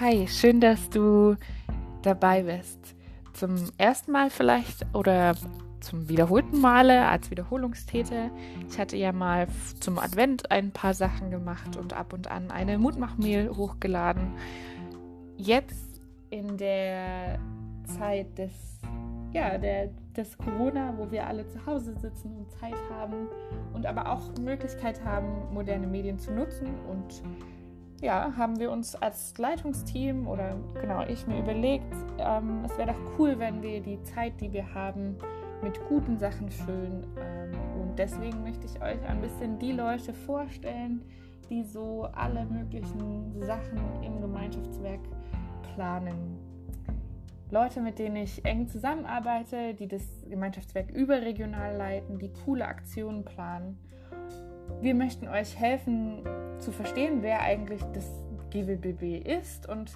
Hi, schön, dass du dabei bist. Zum ersten Mal vielleicht oder zum wiederholten Male als Wiederholungstäter. Ich hatte ja mal zum Advent ein paar Sachen gemacht und ab und an eine Mutmachmail hochgeladen. Jetzt in der Zeit des, ja, der, des Corona, wo wir alle zu Hause sitzen und Zeit haben und aber auch Möglichkeit haben, moderne Medien zu nutzen und ja, haben wir uns als Leitungsteam oder genau ich mir überlegt, ähm, es wäre doch cool, wenn wir die Zeit, die wir haben, mit guten Sachen füllen. Ähm, und deswegen möchte ich euch ein bisschen die Leute vorstellen, die so alle möglichen Sachen im Gemeinschaftswerk planen. Leute, mit denen ich eng zusammenarbeite, die das Gemeinschaftswerk überregional leiten, die coole Aktionen planen. Wir möchten euch helfen zu verstehen, wer eigentlich das GWBB ist und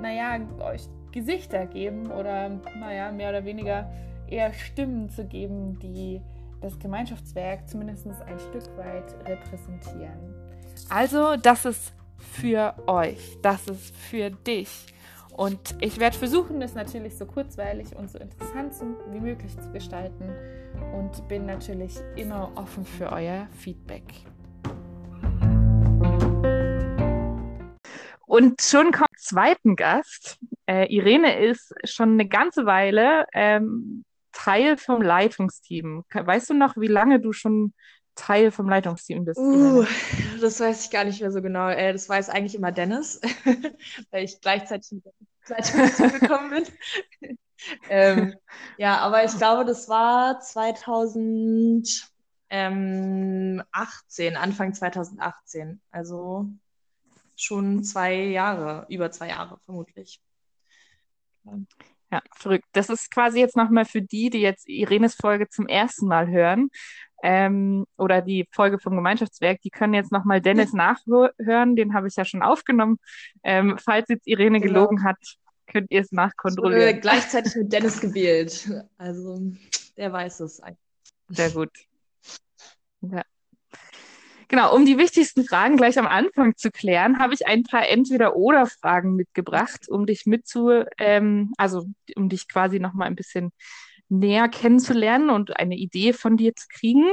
naja, euch Gesichter geben oder naja, mehr oder weniger eher Stimmen zu geben, die das Gemeinschaftswerk zumindest ein Stück weit repräsentieren. Also, das ist für euch, das ist für dich. Und ich werde versuchen, das natürlich so kurzweilig und so interessant wie möglich zu gestalten und bin natürlich immer offen für euer Feedback. Und schon kommt zweiten Gast. Äh, Irene ist schon eine ganze Weile ähm, Teil vom Leitungsteam. Weißt du noch, wie lange du schon Teil vom Leitungsteam bist? Uh, das weiß ich gar nicht mehr so genau. Äh, das weiß eigentlich immer Dennis, weil ich gleichzeitig mit Leitungsteam gekommen bin. ähm, ja, aber ich glaube, das war 2018, Anfang 2018. Also schon zwei Jahre, über zwei Jahre vermutlich. Ja, verrückt. Das ist quasi jetzt nochmal für die, die jetzt Irenes Folge zum ersten Mal hören ähm, oder die Folge vom Gemeinschaftswerk, die können jetzt nochmal Dennis nachhören. Den habe ich ja schon aufgenommen. Ähm, falls jetzt Irene genau. gelogen hat, könnt ihr es nachkontrollieren. Ich wurde gleichzeitig mit Dennis gewählt. Also der weiß es eigentlich. Sehr gut. Ja. Genau, um die wichtigsten Fragen gleich am Anfang zu klären, habe ich ein paar Entweder-Oder-Fragen mitgebracht, um dich mitzu, ähm, also um dich quasi nochmal ein bisschen näher kennenzulernen und eine Idee von dir zu kriegen.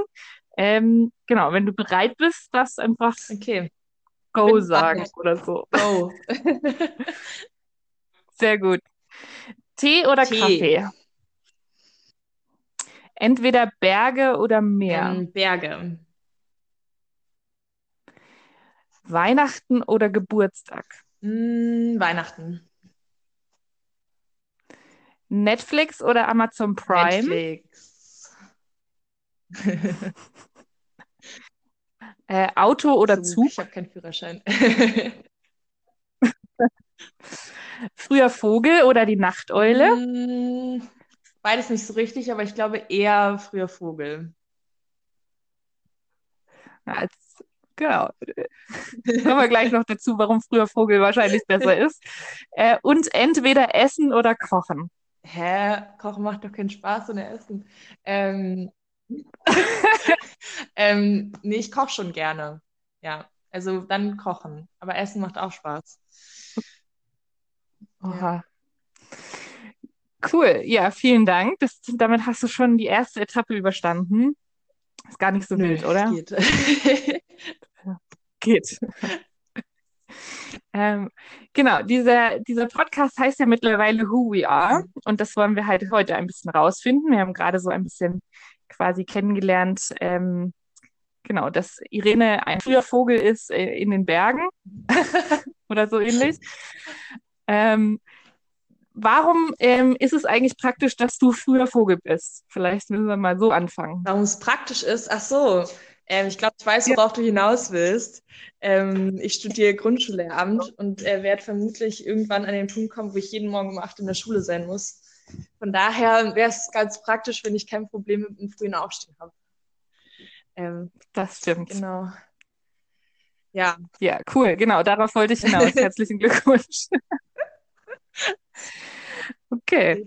Ähm, genau, wenn du bereit bist, das einfach okay. Go sagen oder so. Go. Sehr gut. Tee oder Tee. Kaffee? Entweder Berge oder Meer. Ähm, Berge. Weihnachten oder Geburtstag? Mm, Weihnachten. Netflix oder Amazon Prime? Netflix. äh, Auto oder Zug? Zug? Ich habe keinen Führerschein. Früher Vogel oder die Nachteule? Mm, beides nicht so richtig, aber ich glaube eher früher Vogel. Als Genau. Kommen wir gleich noch dazu, warum früher Vogel wahrscheinlich besser ist. Äh, und entweder essen oder kochen. Hä? Kochen macht doch keinen Spaß ohne Essen. Ähm, ähm, nee, ich koche schon gerne. Ja, also dann kochen. Aber Essen macht auch Spaß. Oha. Cool, ja, vielen Dank. Das, damit hast du schon die erste Etappe überstanden. Ist gar nicht so Nö, wild, oder? Geht. geht. Ähm, genau, dieser, dieser Podcast heißt ja mittlerweile Who We Are und das wollen wir halt heute ein bisschen rausfinden. Wir haben gerade so ein bisschen quasi kennengelernt, ähm, genau, dass Irene ein früher Vogel ist äh, in den Bergen oder so ähnlich. Ähm, warum ähm, ist es eigentlich praktisch, dass du früher Vogel bist? Vielleicht müssen wir mal so anfangen. Warum es praktisch ist? Ach so, ähm, ich glaube, ich weiß, worauf ja. du hinaus willst. Ähm, ich studiere Grundschullehramt und äh, werde vermutlich irgendwann an den Punkt kommen, wo ich jeden Morgen um acht in der Schule sein muss. Von daher wäre es ganz praktisch, wenn ich kein Problem mit dem frühen Aufstehen habe. Ähm, das stimmt. Genau. Ja. Ja, cool. Genau, darauf wollte ich hinaus. Herzlichen Glückwunsch. Okay.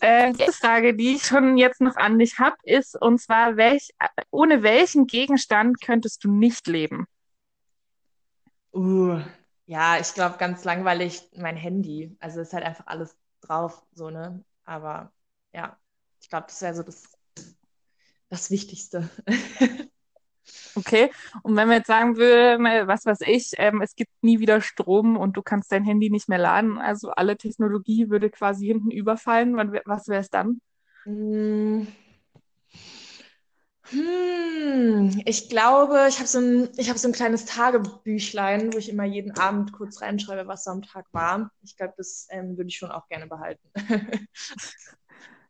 Äh, die Frage, die ich schon jetzt noch an dich habe, ist, und zwar, welch, ohne welchen Gegenstand könntest du nicht leben? Uh, Ja, ich glaube, ganz langweilig mein Handy. Also ist halt einfach alles drauf, so, ne? Aber ja, ich glaube, das wäre so das, das Wichtigste. Okay, und wenn wir jetzt sagen würden, was weiß ich, ähm, es gibt nie wieder Strom und du kannst dein Handy nicht mehr laden, also alle Technologie würde quasi hinten überfallen, was wäre es dann? Hm. Hm, ich glaube, ich habe so, ein, hab so ein kleines Tagebüchlein, wo ich immer jeden Abend kurz reinschreibe, was so am Tag war. Ich glaube, das ähm, würde ich schon auch gerne behalten.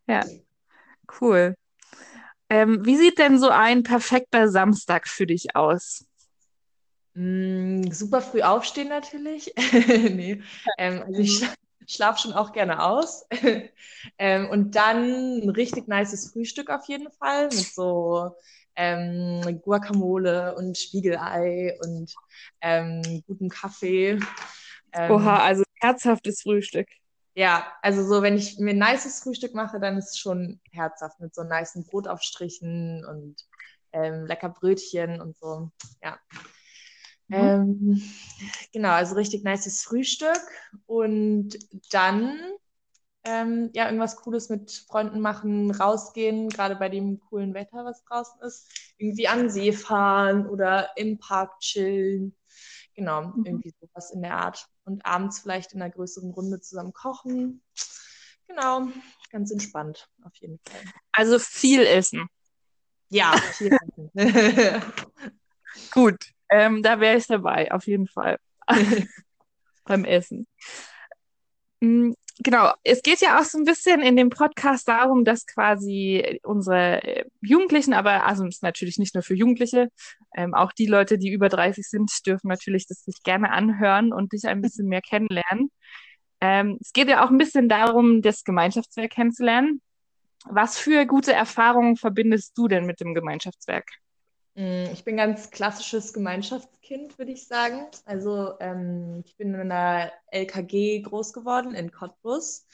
ja, cool. Ähm, wie sieht denn so ein perfekter Samstag für dich aus? Mm, super früh aufstehen natürlich. nee. Ähm, also ich schla schlafe schon auch gerne aus. ähm, und dann ein richtig nices Frühstück auf jeden Fall mit so ähm, Guacamole und Spiegelei und ähm, gutem Kaffee. Ähm, Oha, also herzhaftes Frühstück. Ja, also so, wenn ich mir ein nices Frühstück mache, dann ist es schon herzhaft mit so nicen Brotaufstrichen und ähm, lecker Brötchen und so. Ja. Mhm. Ähm, genau, also richtig nices Frühstück und dann ähm, ja irgendwas Cooles mit Freunden machen, rausgehen, gerade bei dem coolen Wetter, was draußen ist, irgendwie an den See fahren oder im Park chillen. Genau, mhm. irgendwie sowas in der Art. Und abends vielleicht in einer größeren Runde zusammen kochen. Genau, ganz entspannt auf jeden Fall. Also viel essen. Ja, viel essen. Gut, ähm, da wäre ich dabei, auf jeden Fall. Beim Essen. Genau, es geht ja auch so ein bisschen in dem Podcast darum, dass quasi unsere äh, Jugendlichen, aber also ist natürlich nicht nur für Jugendliche, ähm, auch die Leute, die über 30 sind, dürfen natürlich das sich gerne anhören und dich ein bisschen mehr kennenlernen. Ähm, es geht ja auch ein bisschen darum, das Gemeinschaftswerk kennenzulernen. Was für gute Erfahrungen verbindest du denn mit dem Gemeinschaftswerk? Mm, ich bin ganz klassisches Gemeinschaftskind, würde ich sagen. Also ähm, ich bin in einer LKG groß geworden in Cottbus.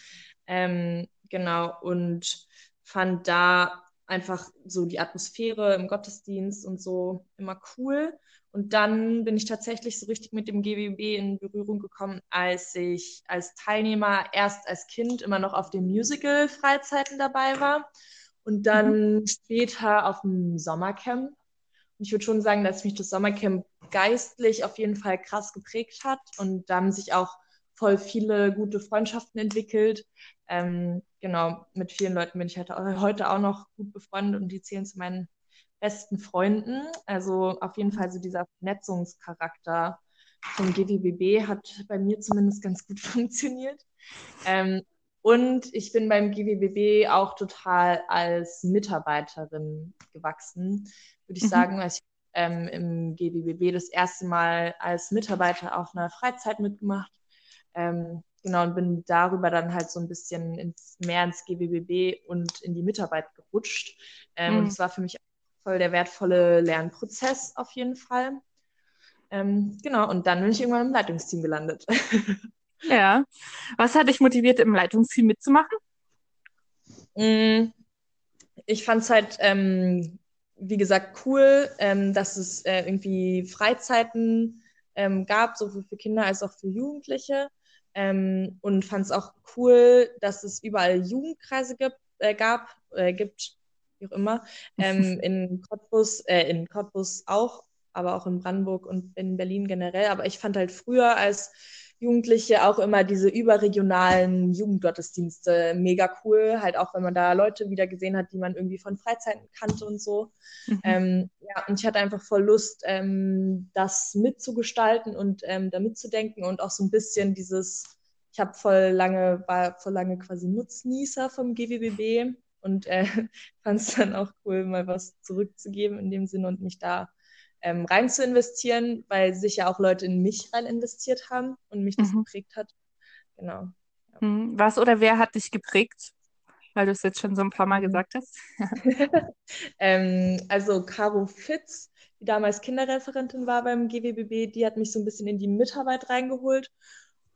Ähm, genau, und fand da einfach so die Atmosphäre im Gottesdienst und so immer cool. Und dann bin ich tatsächlich so richtig mit dem GWB in Berührung gekommen, als ich als Teilnehmer erst als Kind immer noch auf den Musical-Freizeiten dabei war und dann mhm. später auf dem Sommercamp ich würde schon sagen, dass mich das Sommercamp geistlich auf jeden Fall krass geprägt hat. Und da haben sich auch voll viele gute Freundschaften entwickelt. Ähm, genau, mit vielen Leuten bin ich halt heute auch noch gut befreundet und die zählen zu meinen besten Freunden. Also auf jeden Fall so dieser Vernetzungscharakter vom GWBB hat bei mir zumindest ganz gut funktioniert. Ähm, und ich bin beim GWBB auch total als Mitarbeiterin gewachsen würde ich mhm. sagen, ich ähm, im GBBB das erste Mal als Mitarbeiter auf einer Freizeit mitgemacht. Ähm, genau, und bin darüber dann halt so ein bisschen ins, mehr ins GBBB und in die Mitarbeit gerutscht. Ähm, mhm. Und es war für mich voll der wertvolle Lernprozess auf jeden Fall. Ähm, genau, und dann bin ich irgendwann im Leitungsteam gelandet. ja. Was hat dich motiviert, im Leitungsteam mitzumachen? Mm, ich fand es halt ähm, wie gesagt, cool, ähm, dass es äh, irgendwie Freizeiten ähm, gab, sowohl für Kinder als auch für Jugendliche. Ähm, und fand es auch cool, dass es überall Jugendkreise gibt, äh, gab, äh, gibt, wie auch immer, ähm, in Cottbus, äh, in Cottbus auch, aber auch in Brandenburg und in Berlin generell. Aber ich fand halt früher als Jugendliche auch immer diese überregionalen Jugendgottesdienste mega cool. Halt auch, wenn man da Leute wieder gesehen hat, die man irgendwie von Freizeiten kannte und so. Mhm. Ähm, ja, und ich hatte einfach voll Lust, ähm, das mitzugestalten und ähm, da mitzudenken und auch so ein bisschen dieses, ich habe voll lange, war voll lange quasi Nutznießer vom GWBB und äh, fand es dann auch cool, mal was zurückzugeben in dem Sinne und mich da ähm, rein zu investieren, weil sich ja auch Leute in mich rein investiert haben und mich das mhm. geprägt hat. Genau. Ja. Mhm. Was oder wer hat dich geprägt? Weil du es jetzt schon so ein paar Mal mhm. gesagt hast. ähm, also Caro Fitz, die damals Kinderreferentin war beim GWBB, die hat mich so ein bisschen in die Mitarbeit reingeholt.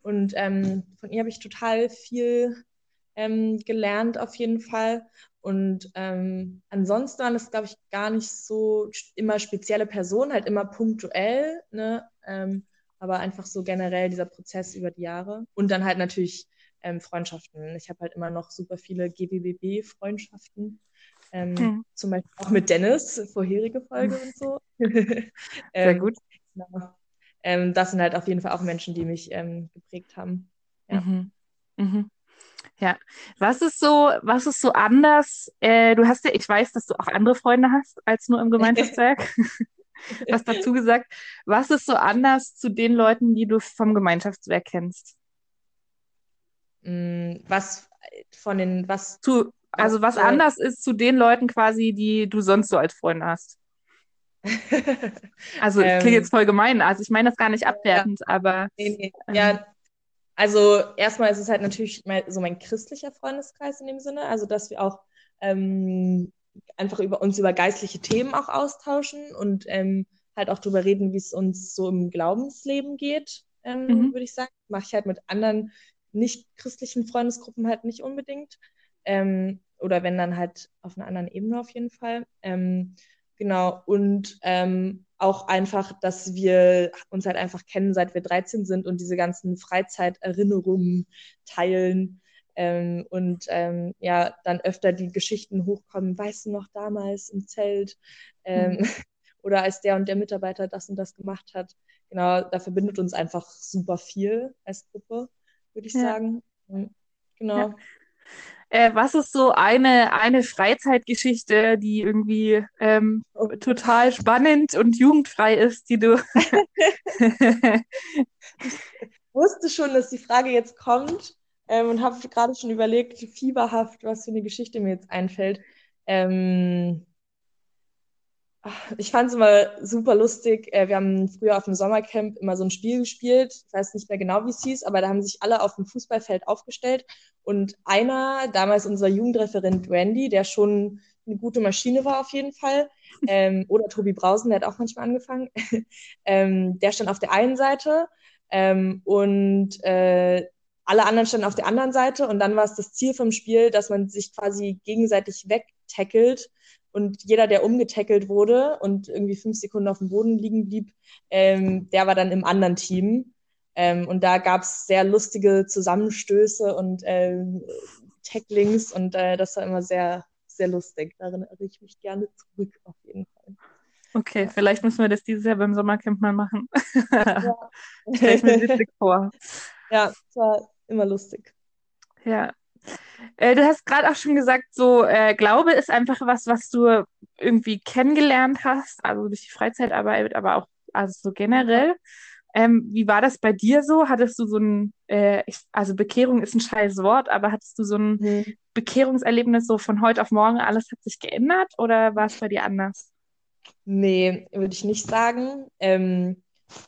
Und ähm, von ihr habe ich total viel ähm, gelernt auf jeden Fall. Und ähm, ansonsten waren es, glaube ich, gar nicht so immer spezielle Personen, halt immer punktuell. Ne? Ähm, aber einfach so generell dieser Prozess über die Jahre. Und dann halt natürlich ähm, Freundschaften. Ich habe halt immer noch super viele GWBB-Freundschaften. Ähm, hm. Zum Beispiel auch mit Dennis, vorherige Folge und so. Sehr ähm, gut. Genau. Ähm, das sind halt auf jeden Fall auch Menschen, die mich ähm, geprägt haben. Ja. Mhm. Mhm. Ja, was ist so, was ist so anders? Äh, du hast ja, ich weiß, dass du auch andere Freunde hast als nur im Gemeinschaftswerk. was dazu gesagt. Was ist so anders zu den Leuten, die du vom Gemeinschaftswerk kennst? Mm, was von den, was zu, also was anders ist zu den Leuten quasi, die du sonst so als Freunde hast. also ähm, klingt jetzt voll gemein. Also ich meine das gar nicht abwertend, ja. aber nee, nee. Ähm, ja, also erstmal ist es halt natürlich so mein christlicher Freundeskreis in dem Sinne, also dass wir auch ähm, einfach über uns über geistliche Themen auch austauschen und ähm, halt auch darüber reden, wie es uns so im Glaubensleben geht, ähm, mhm. würde ich sagen. Mache ich halt mit anderen nicht christlichen Freundesgruppen halt nicht unbedingt. Ähm, oder wenn dann halt auf einer anderen Ebene auf jeden Fall. Ähm, genau. Und ähm, auch einfach, dass wir uns halt einfach kennen, seit wir 13 sind und diese ganzen Freizeiterinnerungen teilen. Ähm, und ähm, ja, dann öfter die Geschichten hochkommen, weißt du noch damals im Zelt ähm, mhm. oder als der und der Mitarbeiter das und das gemacht hat. Genau, da verbindet uns einfach super viel als Gruppe, würde ich ja. sagen. Genau. Ja. Äh, was ist so eine, eine Freizeitgeschichte, die irgendwie ähm, total spannend und jugendfrei ist, die du. ich wusste schon, dass die Frage jetzt kommt ähm, und habe gerade schon überlegt, fieberhaft, was für eine Geschichte mir jetzt einfällt. Ähm, ich fand es immer super lustig. Äh, wir haben früher auf dem Sommercamp immer so ein Spiel gespielt. Ich weiß nicht mehr genau, wie es hieß, aber da haben sich alle auf dem Fußballfeld aufgestellt. Und einer, damals unser Jugendreferent Randy, der schon eine gute Maschine war auf jeden Fall, ähm, oder Tobi Brausen, der hat auch manchmal angefangen, ähm, der stand auf der einen Seite ähm, und äh, alle anderen standen auf der anderen Seite. Und dann war es das Ziel vom Spiel, dass man sich quasi gegenseitig wegtackelt und jeder, der umgetackelt wurde und irgendwie fünf Sekunden auf dem Boden liegen blieb, ähm, der war dann im anderen Team. Ähm, und da gab es sehr lustige Zusammenstöße und ähm, Tacklings und äh, das war immer sehr, sehr lustig. Darin erinnere ich mich gerne zurück, auf jeden Fall. Okay, vielleicht müssen wir das dieses Jahr beim Sommercamp mal machen. Ja. Stell ich mir witzig vor. Ja, es war immer lustig. Ja, äh, du hast gerade auch schon gesagt, so äh, Glaube ist einfach was, was du irgendwie kennengelernt hast, also durch die Freizeitarbeit, aber auch also so generell. Ähm, wie war das bei dir so? Hattest du so ein, äh, ich, also Bekehrung ist ein scheiß Wort, aber hattest du so ein mhm. Bekehrungserlebnis so von heute auf morgen, alles hat sich geändert oder war es bei dir anders? Nee, würde ich nicht sagen. Ähm,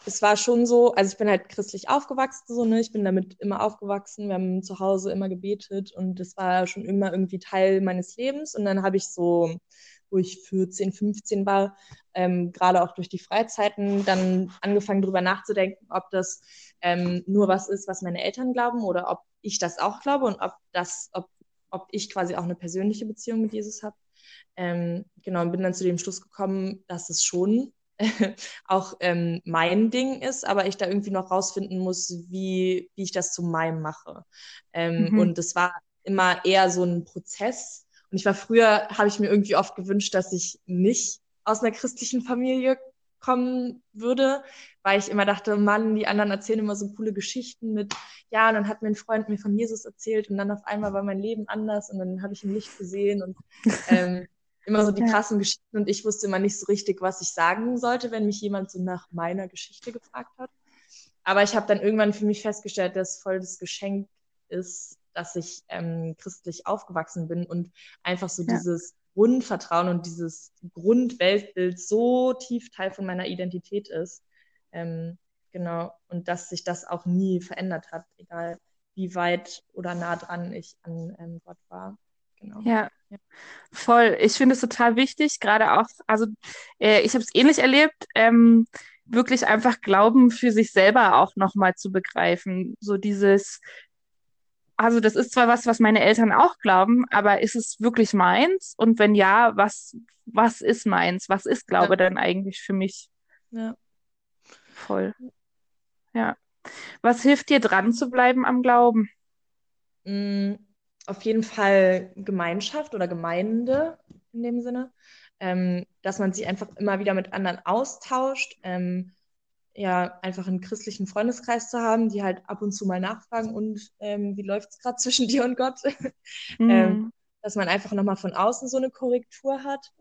es war schon so, also ich bin halt christlich aufgewachsen, so, ne? Ich bin damit immer aufgewachsen. Wir haben zu Hause immer gebetet und das war schon immer irgendwie Teil meines Lebens. Und dann habe ich so, wo ich 14, 15 war, ähm, gerade auch durch die Freizeiten, dann angefangen darüber nachzudenken, ob das ähm, nur was ist, was meine Eltern glauben oder ob ich das auch glaube und ob das, ob, ob ich quasi auch eine persönliche Beziehung mit Jesus habe. Ähm, genau, und bin dann zu dem Schluss gekommen, dass es schon auch ähm, mein Ding ist, aber ich da irgendwie noch rausfinden muss, wie, wie ich das zu meinem mache. Ähm, mhm. Und es war immer eher so ein Prozess. Und ich war früher, habe ich mir irgendwie oft gewünscht, dass ich nicht aus einer christlichen Familie kommen würde, weil ich immer dachte, Mann, die anderen erzählen immer so coole Geschichten mit, ja, und dann hat mir ein Freund mir von Jesus erzählt und dann auf einmal war mein Leben anders und dann habe ich ihn nicht gesehen und ähm, immer so die krassen Geschichten und ich wusste immer nicht so richtig, was ich sagen sollte, wenn mich jemand so nach meiner Geschichte gefragt hat. Aber ich habe dann irgendwann für mich festgestellt, dass voll das Geschenk ist, dass ich ähm, christlich aufgewachsen bin und einfach so ja. dieses Grundvertrauen und dieses Grundweltbild so tief Teil von meiner Identität ist. Ähm, genau. Und dass sich das auch nie verändert hat, egal wie weit oder nah dran ich an ähm, Gott war. Genau. Ja, voll. Ich finde es total wichtig, gerade auch, also äh, ich habe es ähnlich erlebt, ähm, wirklich einfach Glauben für sich selber auch nochmal zu begreifen. So dieses, also das ist zwar was, was meine Eltern auch glauben, aber ist es wirklich meins? Und wenn ja, was, was ist meins? Was ist Glaube ja. dann eigentlich für mich? Ja. Voll. Ja. Was hilft dir dran zu bleiben am Glauben? Mm, auf jeden Fall Gemeinschaft oder Gemeinde in dem Sinne, ähm, dass man sich einfach immer wieder mit anderen austauscht, ähm, ja, einfach einen christlichen Freundeskreis zu haben, die halt ab und zu mal nachfragen und ähm, wie läuft es gerade zwischen dir und Gott? Mhm. ähm, dass man einfach nochmal von außen so eine Korrektur hat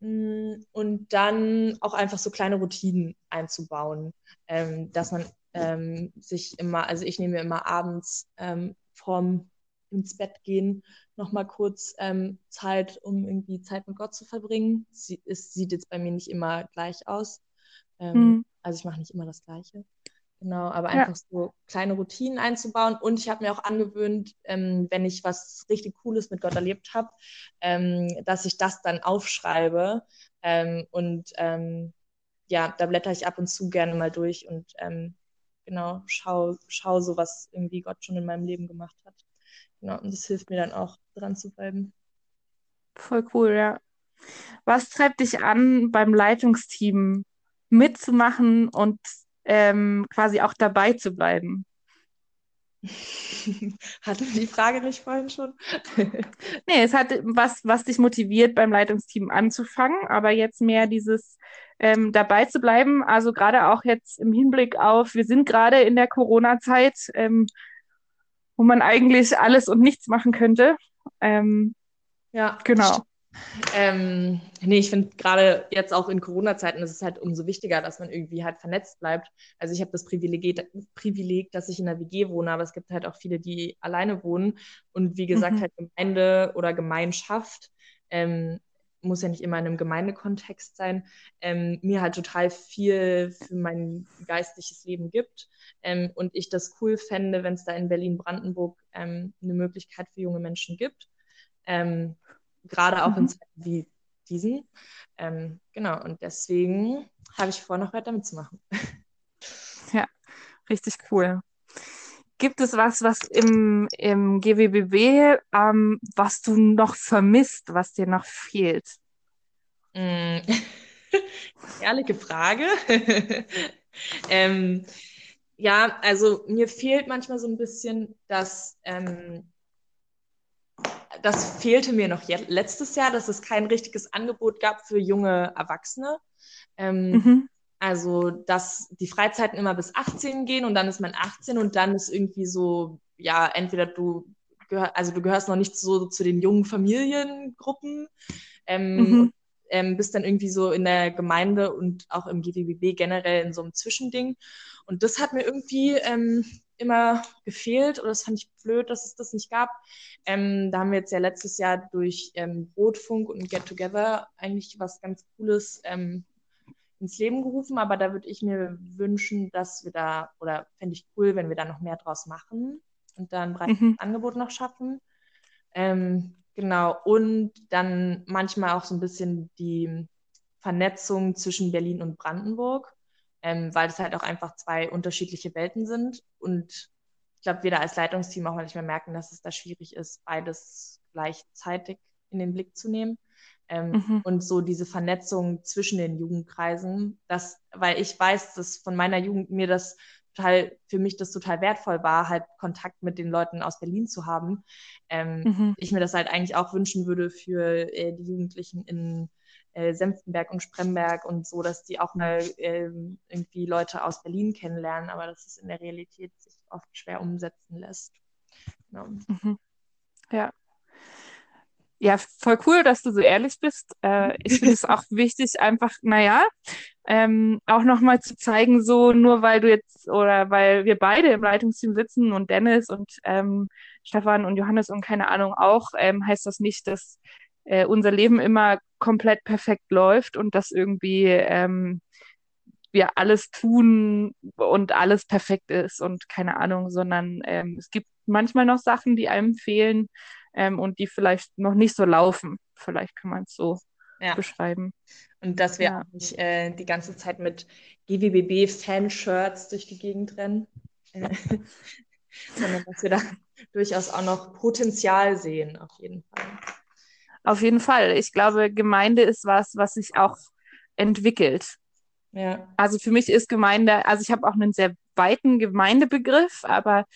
mm, und dann auch einfach so kleine Routinen einzubauen, ähm, dass man ähm, sich immer, also ich nehme mir immer abends ähm, vorm ins Bett gehen nochmal kurz ähm, Zeit, um irgendwie Zeit mit Gott zu verbringen. Sie, es sieht jetzt bei mir nicht immer gleich aus. Ähm, mhm. Also ich mache nicht immer das Gleiche. Genau, aber einfach ja. so kleine Routinen einzubauen. Und ich habe mir auch angewöhnt, ähm, wenn ich was richtig Cooles mit Gott erlebt habe, ähm, dass ich das dann aufschreibe. Ähm, und ähm, ja, da blätter ich ab und zu gerne mal durch und ähm, genau, schau, schau so, was irgendwie Gott schon in meinem Leben gemacht hat. Genau, und das hilft mir dann auch, dran zu bleiben. Voll cool, ja. Was treibt dich an, beim Leitungsteam mitzumachen und ähm, quasi auch dabei zu bleiben? Hatte die Frage nicht vorhin schon? nee, es hat was, was dich motiviert, beim Leitungsteam anzufangen, aber jetzt mehr dieses ähm, dabei zu bleiben. Also gerade auch jetzt im Hinblick auf, wir sind gerade in der Corona-Zeit, ähm, wo man eigentlich alles und nichts machen könnte. Ähm, ja, genau. Ähm, nee, ich finde gerade jetzt auch in Corona-Zeiten ist es halt umso wichtiger, dass man irgendwie halt vernetzt bleibt. Also ich habe das Privileg, Privileg, dass ich in einer WG wohne, aber es gibt halt auch viele, die alleine wohnen. Und wie gesagt, mhm. halt Gemeinde oder Gemeinschaft ähm, muss ja nicht immer in einem Gemeindekontext sein, ähm, mir halt total viel für mein geistliches Leben gibt. Ähm, und ich das cool fände, wenn es da in Berlin-Brandenburg ähm, eine Möglichkeit für junge Menschen gibt. Ähm, gerade auch mhm. in Zeiten wie diesen. Ähm, genau, und deswegen habe ich vor, noch weiter mitzumachen. Ja, richtig cool. Gibt es was, was im, im GWBW, ähm, was du noch vermisst, was dir noch fehlt? Mm. Ehrliche Frage. ähm, ja, also mir fehlt manchmal so ein bisschen, dass ähm, das fehlte mir noch letztes Jahr, dass es kein richtiges Angebot gab für junge Erwachsene. Ähm, mhm. Also, dass die Freizeiten immer bis 18 gehen und dann ist man 18 und dann ist irgendwie so, ja, entweder du gehör, also du gehörst noch nicht so zu den jungen Familiengruppen, ähm, mhm. ähm, bist dann irgendwie so in der Gemeinde und auch im GWBB generell in so einem Zwischending. Und das hat mir irgendwie ähm, immer gefehlt oder das fand ich blöd, dass es das nicht gab. Ähm, da haben wir jetzt ja letztes Jahr durch ähm, Rotfunk und Get Together eigentlich was ganz Cooles ähm, ins Leben gerufen, aber da würde ich mir wünschen, dass wir da, oder fände ich cool, wenn wir da noch mehr draus machen und dann ein breites mhm. Angebot noch schaffen. Ähm, genau, und dann manchmal auch so ein bisschen die Vernetzung zwischen Berlin und Brandenburg ähm, weil es halt auch einfach zwei unterschiedliche Welten sind. Und ich glaube, wir da als Leitungsteam auch manchmal merken, dass es da schwierig ist, beides gleichzeitig in den Blick zu nehmen. Ähm, mhm. Und so diese Vernetzung zwischen den Jugendkreisen, das, weil ich weiß, dass von meiner Jugend mir das total, für mich das total wertvoll war, halt Kontakt mit den Leuten aus Berlin zu haben. Ähm, mhm. Ich mir das halt eigentlich auch wünschen würde für äh, die Jugendlichen in äh, Senftenberg und Spremberg und so, dass die auch mal äh, irgendwie Leute aus Berlin kennenlernen, aber dass es in der Realität sich oft schwer umsetzen lässt. Genau. Mhm. Ja. Ja, voll cool, dass du so ehrlich bist. Äh, ich finde es auch wichtig, einfach, naja, ähm, auch nochmal zu zeigen, so nur weil du jetzt oder weil wir beide im Leitungsteam sitzen und Dennis und ähm, Stefan und Johannes und keine Ahnung auch, ähm, heißt das nicht, dass äh, unser Leben immer komplett perfekt läuft und dass irgendwie ähm, wir alles tun und alles perfekt ist und keine Ahnung, sondern ähm, es gibt manchmal noch Sachen, die einem fehlen ähm, und die vielleicht noch nicht so laufen. Vielleicht kann man es so ja. beschreiben. Und dass wir ja. nicht äh, die ganze Zeit mit GWBB-Fanshirts durch die Gegend rennen, sondern dass wir da durchaus auch noch Potenzial sehen, auf jeden Fall. Auf jeden Fall. Ich glaube, Gemeinde ist was, was sich auch entwickelt. Ja. Also für mich ist Gemeinde, also ich habe auch einen sehr weiten Gemeindebegriff, aber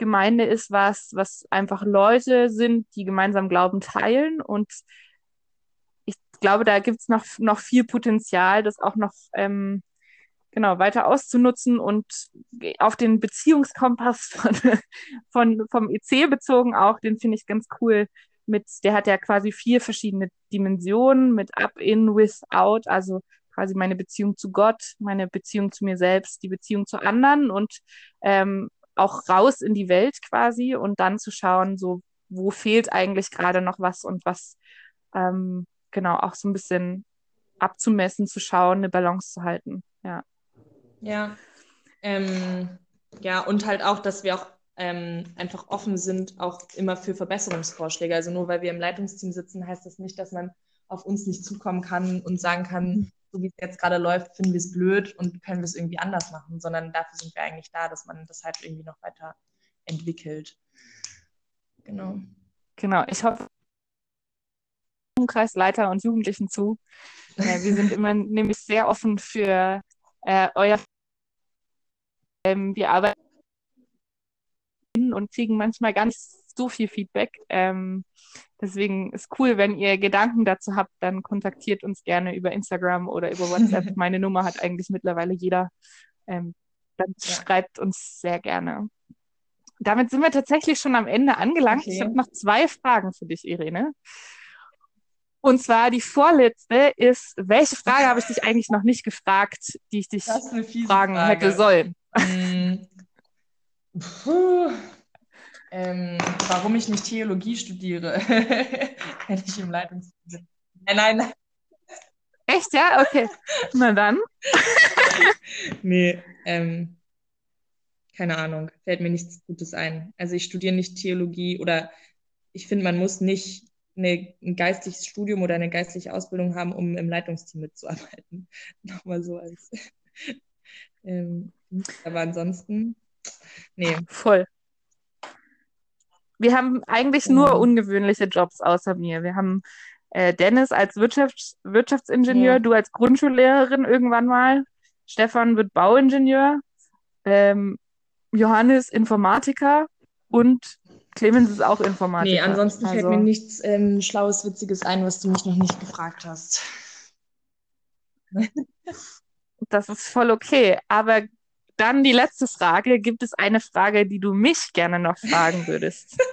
Gemeinde ist was, was einfach Leute sind, die gemeinsam Glauben teilen. Und ich glaube, da gibt es noch, noch viel Potenzial, das auch noch ähm, genau weiter auszunutzen und auf den Beziehungskompass von, von, vom EC bezogen auch, den finde ich ganz cool. Mit, der hat ja quasi vier verschiedene Dimensionen mit Up, In, With, Out, also quasi meine Beziehung zu Gott, meine Beziehung zu mir selbst, die Beziehung zu anderen und ähm, auch raus in die Welt quasi und dann zu schauen, so, wo fehlt eigentlich gerade noch was und was, ähm, genau, auch so ein bisschen abzumessen, zu schauen, eine Balance zu halten. Ja. Ja. Ähm, ja, und halt auch, dass wir auch ähm, einfach offen sind, auch immer für Verbesserungsvorschläge. Also nur weil wir im Leitungsteam sitzen, heißt das nicht, dass man auf uns nicht zukommen kann und sagen kann, so wie es jetzt gerade läuft, finden wir es blöd und können wir es irgendwie anders machen, sondern dafür sind wir eigentlich da, dass man das halt irgendwie noch weiter entwickelt. Genau. Genau, ich hoffe, Kreisleiter und Jugendlichen zu. Äh, wir sind immer nämlich sehr offen für äh, euer. Ähm, wir arbeiten und kriegen manchmal nicht so viel Feedback. Ähm, deswegen ist cool, wenn ihr Gedanken dazu habt, dann kontaktiert uns gerne über Instagram oder über WhatsApp. Meine Nummer hat eigentlich mittlerweile jeder. Ähm, dann ja. schreibt uns sehr gerne. Damit sind wir tatsächlich schon am Ende angelangt. Okay. Ich habe noch zwei Fragen für dich, Irene. Und zwar die vorletzte ist, welche Frage habe ich dich eigentlich noch nicht gefragt, die ich dich fragen Frage. hätte sollen? Mm. Puh. Ähm, warum ich nicht Theologie studiere, hätte ich im Leitungsteam. Nein, nein, nein. Echt, ja? Okay. Na dann. nee, ähm, keine Ahnung. Fällt mir nichts Gutes ein. Also ich studiere nicht Theologie oder ich finde, man muss nicht eine, ein geistliches Studium oder eine geistliche Ausbildung haben, um im Leitungsteam mitzuarbeiten. Nochmal so als. ähm, aber ansonsten, nee. Voll. Wir haben eigentlich nur ja. ungewöhnliche Jobs außer mir. Wir haben äh, Dennis als Wirtschafts Wirtschaftsingenieur, ja. du als Grundschullehrerin irgendwann mal. Stefan wird Bauingenieur. Ähm, Johannes Informatiker und Clemens ist auch Informatiker. Nee, ansonsten also... fällt mir nichts ähm, Schlaues, Witziges ein, was du mich noch nicht gefragt hast. das ist voll okay. Aber dann die letzte Frage. Gibt es eine Frage, die du mich gerne noch fragen würdest?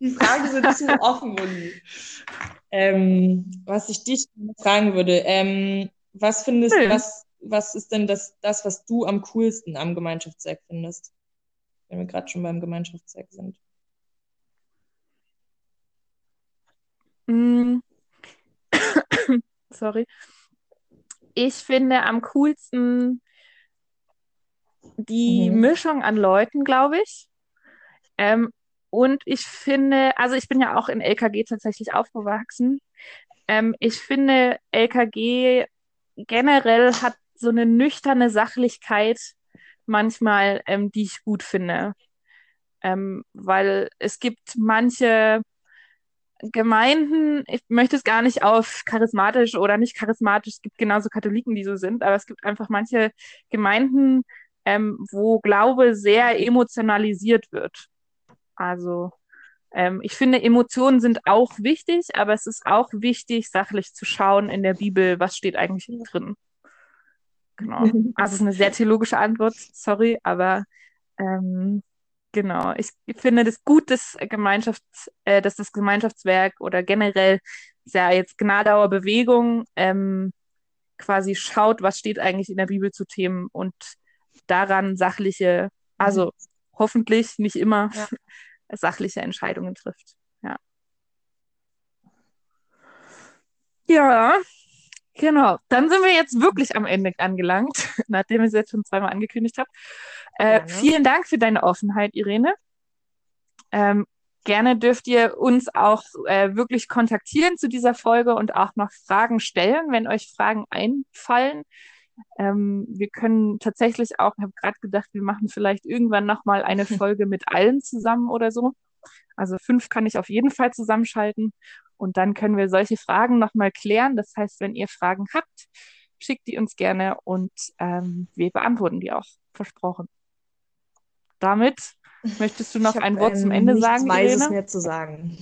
Die Fragen sind zu offen, Uli. Ähm, was ich dich fragen würde, ähm, was findest du, hm. was, was ist denn das, das, was du am coolsten am Gemeinschaftswerk findest? Wenn wir gerade schon beim Gemeinschaftswerk sind. Mm. Sorry ich finde am coolsten die mhm. Mischung an Leuten, glaube ich. Ähm, und ich finde, also ich bin ja auch in LKG tatsächlich aufgewachsen. Ähm, ich finde, LKG generell hat so eine nüchterne Sachlichkeit manchmal, ähm, die ich gut finde. Ähm, weil es gibt manche Gemeinden, ich möchte es gar nicht auf charismatisch oder nicht charismatisch, es gibt genauso Katholiken, die so sind, aber es gibt einfach manche Gemeinden, ähm, wo Glaube sehr emotionalisiert wird. Also ähm, ich finde, Emotionen sind auch wichtig, aber es ist auch wichtig, sachlich zu schauen in der Bibel, was steht eigentlich drin. Genau. Also es ist eine sehr theologische Antwort, sorry, aber ähm, Genau, ich finde das gut, dass Gemeinschafts, äh, dass das Gemeinschaftswerk oder generell ja jetzt Gnadauer Bewegung ähm, quasi schaut, was steht eigentlich in der Bibel zu Themen und daran sachliche, also mhm. hoffentlich nicht immer ja. sachliche Entscheidungen trifft. Ja. Ja, Genau, dann sind wir jetzt wirklich am Ende angelangt, nachdem ich es jetzt schon zweimal angekündigt habe. Äh, vielen Dank für deine Offenheit, Irene. Ähm, gerne dürft ihr uns auch äh, wirklich kontaktieren zu dieser Folge und auch noch Fragen stellen, wenn euch Fragen einfallen. Ähm, wir können tatsächlich auch, ich habe gerade gedacht, wir machen vielleicht irgendwann nochmal eine Folge mit allen zusammen oder so. Also fünf kann ich auf jeden Fall zusammenschalten und dann können wir solche Fragen nochmal klären. Das heißt, wenn ihr Fragen habt, schickt die uns gerne und ähm, wir beantworten die auch. Versprochen. Damit möchtest du noch Ich ein Wort zum ähm, Ende sagen, Weises Irene? mehr zu sagen.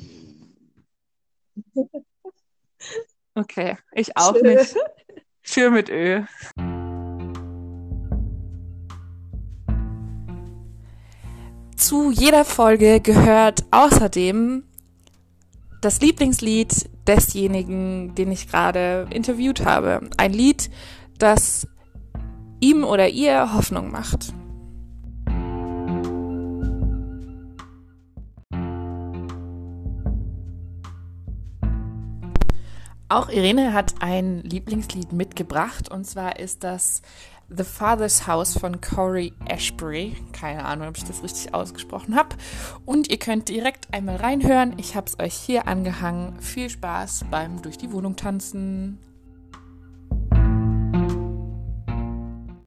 Okay, ich auch nicht. Tschö mit Ö. Zu jeder Folge gehört außerdem das Lieblingslied desjenigen, den ich gerade interviewt habe. Ein Lied, das ihm oder ihr Hoffnung macht. Auch Irene hat ein Lieblingslied mitgebracht und zwar ist das The Father's House von Corey Ashbury. Keine Ahnung, ob ich das richtig ausgesprochen habe. Und ihr könnt direkt einmal reinhören. Ich habe es euch hier angehangen. Viel Spaß beim Durch die Wohnung tanzen.